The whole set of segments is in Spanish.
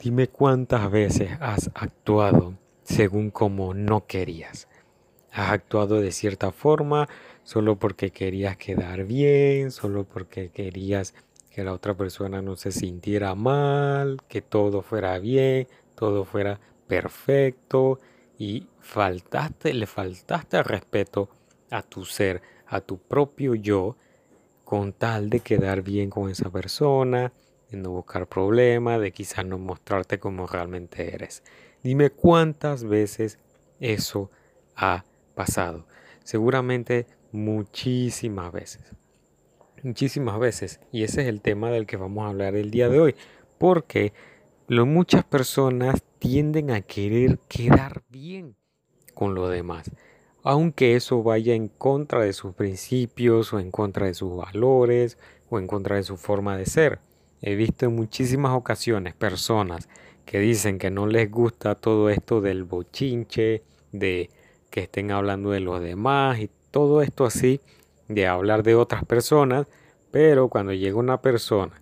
Dime cuántas veces has actuado según como no querías. Has actuado de cierta forma solo porque querías quedar bien, solo porque querías que la otra persona no se sintiera mal, que todo fuera bien, todo fuera perfecto y faltaste, le faltaste respeto a tu ser, a tu propio yo, con tal de quedar bien con esa persona, de no buscar problemas, de quizás no mostrarte como realmente eres. Dime cuántas veces eso ha pasado. Seguramente muchísimas veces. Muchísimas veces. Y ese es el tema del que vamos a hablar el día de hoy. Porque lo, muchas personas tienden a querer quedar bien con los demás. Aunque eso vaya en contra de sus principios o en contra de sus valores o en contra de su forma de ser. He visto en muchísimas ocasiones personas que dicen que no les gusta todo esto del bochinche, de que estén hablando de los demás y todo esto así, de hablar de otras personas, pero cuando llega una persona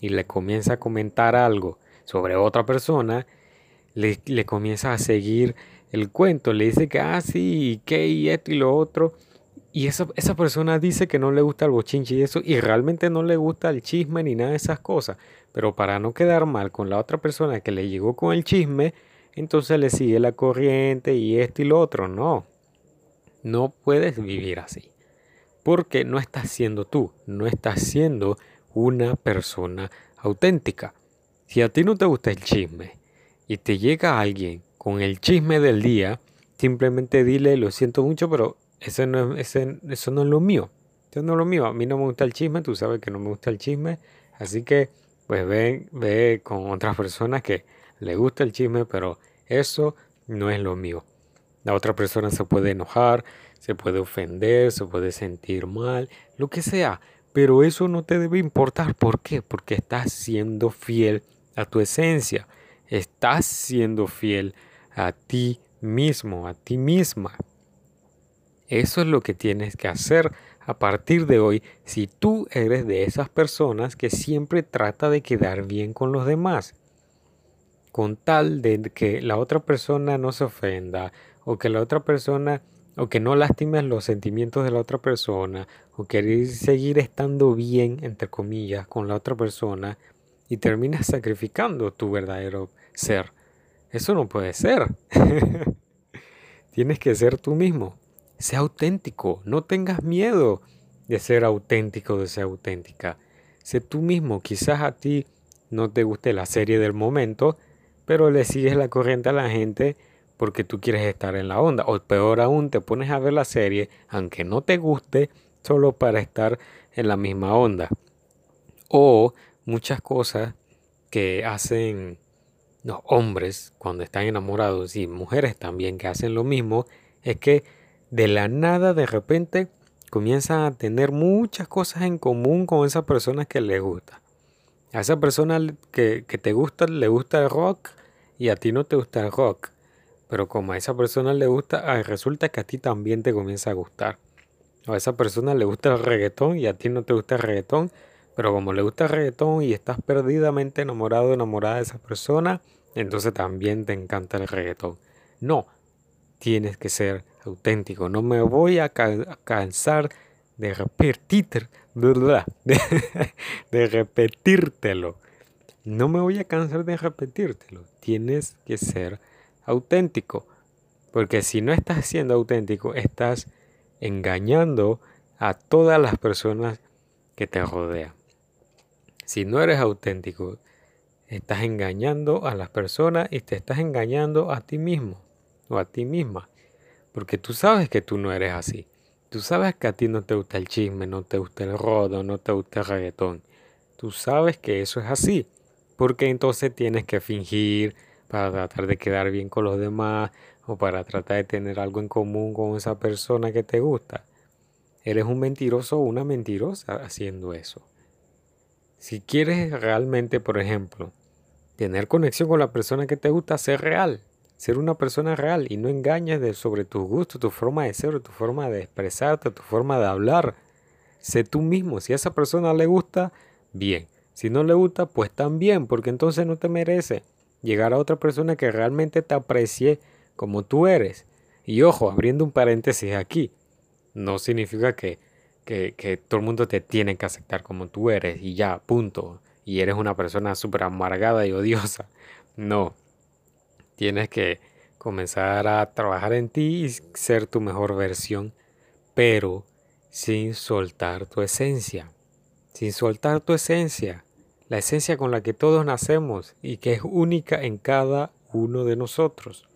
y le comienza a comentar algo sobre otra persona, le, le comienza a seguir el cuento, le dice que, ah, sí, qué, y esto y lo otro, y esa, esa persona dice que no le gusta el bochinche y eso, y realmente no le gusta el chisme ni nada de esas cosas, pero para no quedar mal con la otra persona que le llegó con el chisme, entonces le sigue la corriente y esto y lo otro, no. No puedes vivir así. Porque no estás siendo tú, no estás siendo una persona auténtica. Si a ti no te gusta el chisme y te llega alguien con el chisme del día, simplemente dile, lo siento mucho, pero ese no es, eso no es lo mío. Eso no es lo mío. A mí no me gusta el chisme, tú sabes que no me gusta el chisme. Así que, pues ve, ve con otras personas que le gusta el chisme, pero eso no es lo mío. La otra persona se puede enojar, se puede ofender, se puede sentir mal, lo que sea. Pero eso no te debe importar. ¿Por qué? Porque estás siendo fiel a tu esencia. Estás siendo fiel a ti mismo, a ti misma. Eso es lo que tienes que hacer a partir de hoy si tú eres de esas personas que siempre trata de quedar bien con los demás. Con tal de que la otra persona no se ofenda o que la otra persona o que no lastimes los sentimientos de la otra persona o querer seguir estando bien, entre comillas, con la otra persona y terminas sacrificando tu verdadero ser. Eso no puede ser. Tienes que ser tú mismo. Sé auténtico. No tengas miedo de ser auténtico, de ser auténtica. Sé tú mismo. Quizás a ti no te guste la serie del momento, pero le sigues la corriente a la gente porque tú quieres estar en la onda. O peor aún, te pones a ver la serie, aunque no te guste, solo para estar en la misma onda. O muchas cosas que hacen los hombres cuando están enamorados y mujeres también que hacen lo mismo, es que de la nada de repente comienzan a tener muchas cosas en común con esa persona que le gusta. A esa persona que, que te gusta le gusta el rock y a ti no te gusta el rock. Pero como a esa persona le gusta, ah, resulta que a ti también te comienza a gustar. O a esa persona le gusta el reggaetón y a ti no te gusta el reggaetón. Pero como le gusta el reggaetón y estás perdidamente enamorado o enamorada de esa persona, entonces también te encanta el reggaetón. No, tienes que ser auténtico. No me voy a, cansar de repetir, de, de repetírtelo. No me voy a cansar de repetírtelo. Tienes que ser auténtico. Porque si no estás siendo auténtico, estás engañando a todas las personas que te rodean. Si no eres auténtico, estás engañando a las personas y te estás engañando a ti mismo o a ti misma. Porque tú sabes que tú no eres así. Tú sabes que a ti no te gusta el chisme, no te gusta el rodo, no te gusta el reggaetón. Tú sabes que eso es así. Porque entonces tienes que fingir, para tratar de quedar bien con los demás o para tratar de tener algo en común con esa persona que te gusta. Eres un mentiroso o una mentirosa haciendo eso. Si quieres realmente, por ejemplo, tener conexión con la persona que te gusta, ser real, ser una persona real y no engañes de, sobre tus gustos, tu forma de ser, tu forma de expresarte, tu forma de hablar. Sé tú mismo. Si a esa persona le gusta, bien. Si no le gusta, pues también, porque entonces no te merece llegar a otra persona que realmente te aprecie como tú eres. Y ojo, abriendo un paréntesis aquí, no significa que, que, que todo el mundo te tiene que aceptar como tú eres y ya, punto. Y eres una persona súper amargada y odiosa. No, tienes que comenzar a trabajar en ti y ser tu mejor versión, pero sin soltar tu esencia. Sin soltar tu esencia la esencia con la que todos nacemos y que es única en cada uno de nosotros.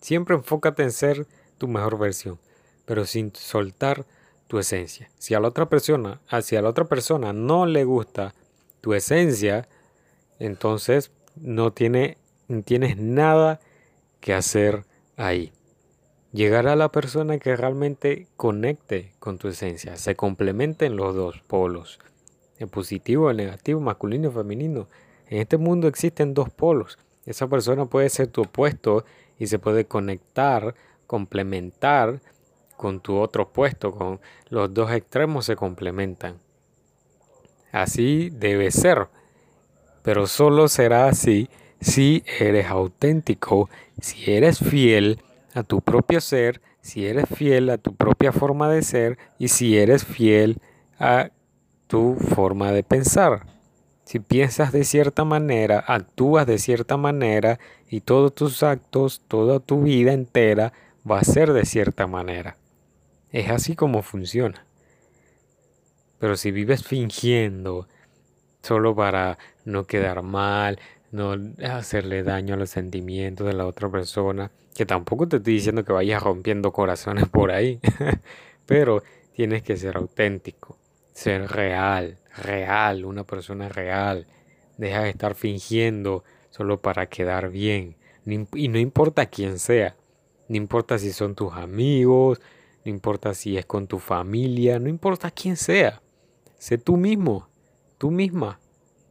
Siempre enfócate en ser tu mejor versión, pero sin soltar tu esencia. Si a la otra persona, ah, a la otra persona no le gusta tu esencia, entonces no tiene, tienes nada que hacer ahí. Llegará a la persona que realmente conecte con tu esencia, se complementen los dos polos el positivo, el negativo, masculino y femenino. En este mundo existen dos polos. Esa persona puede ser tu opuesto y se puede conectar, complementar con tu otro opuesto, con los dos extremos se complementan. Así debe ser, pero solo será así si eres auténtico, si eres fiel a tu propio ser, si eres fiel a tu propia forma de ser y si eres fiel a tu forma de pensar. Si piensas de cierta manera, actúas de cierta manera y todos tus actos, toda tu vida entera va a ser de cierta manera. Es así como funciona. Pero si vives fingiendo solo para no quedar mal, no hacerle daño a los sentimientos de la otra persona, que tampoco te estoy diciendo que vayas rompiendo corazones por ahí, pero tienes que ser auténtico ser real, real, una persona real. Deja de estar fingiendo solo para quedar bien. Y no importa quién sea. No importa si son tus amigos, no importa si es con tu familia, no importa quién sea. Sé tú mismo, tú misma.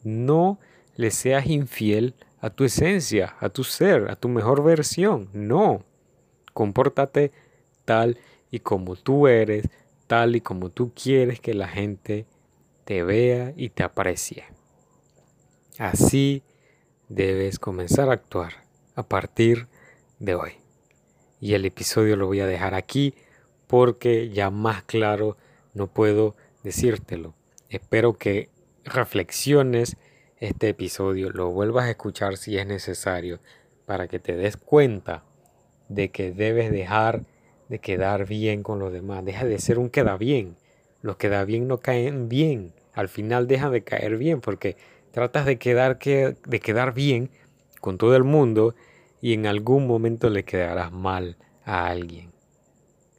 No le seas infiel a tu esencia, a tu ser, a tu mejor versión. No. Compórtate tal y como tú eres, tal y como tú quieres que la gente te vea y te aprecie. Así debes comenzar a actuar a partir de hoy. Y el episodio lo voy a dejar aquí porque ya más claro no puedo decírtelo. Espero que reflexiones este episodio, lo vuelvas a escuchar si es necesario, para que te des cuenta de que debes dejar de quedar bien con los demás. Deja de ser un queda bien. Los queda bien no caen bien. Al final dejan de caer bien porque tratas de quedar, que, de quedar bien con todo el mundo y en algún momento le quedarás mal a alguien.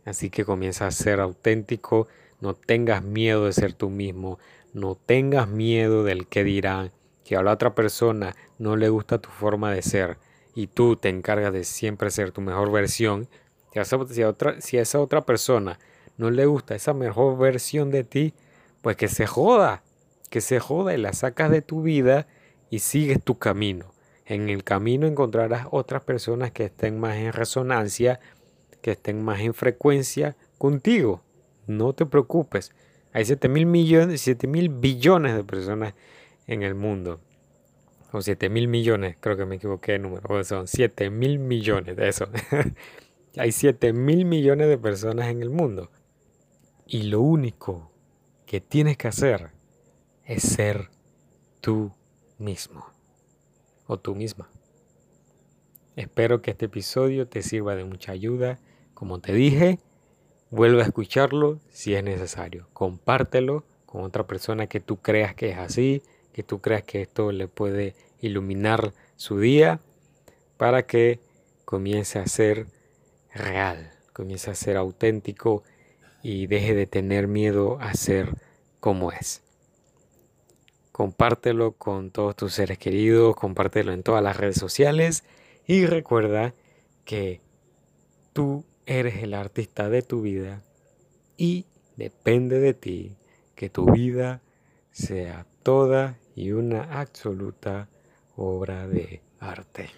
Así que comienza a ser auténtico, no tengas miedo de ser tú mismo, no tengas miedo del que dirán, que a la otra persona no le gusta tu forma de ser y tú te encargas de siempre ser tu mejor versión, si a, otra, si esa otra persona no le gusta esa mejor versión de ti, pues que se joda, que se joda y la sacas de tu vida y sigues tu camino. En el camino encontrarás otras personas que estén más en resonancia, que estén más en frecuencia contigo. No te preocupes. Hay 7 mil millones, 7 mil billones de personas en el mundo. O 7 mil millones, creo que me equivoqué de número. son 7 mil millones de eso. Hay 7 mil millones de personas en el mundo. Y lo único que tienes que hacer es ser tú mismo o tú misma. Espero que este episodio te sirva de mucha ayuda. Como te dije, vuelve a escucharlo si es necesario. Compártelo con otra persona que tú creas que es así, que tú creas que esto le puede iluminar su día para que comience a ser real, comienza a ser auténtico y deje de tener miedo a ser como es. Compártelo con todos tus seres queridos, compártelo en todas las redes sociales y recuerda que tú eres el artista de tu vida y depende de ti que tu vida sea toda y una absoluta obra de arte.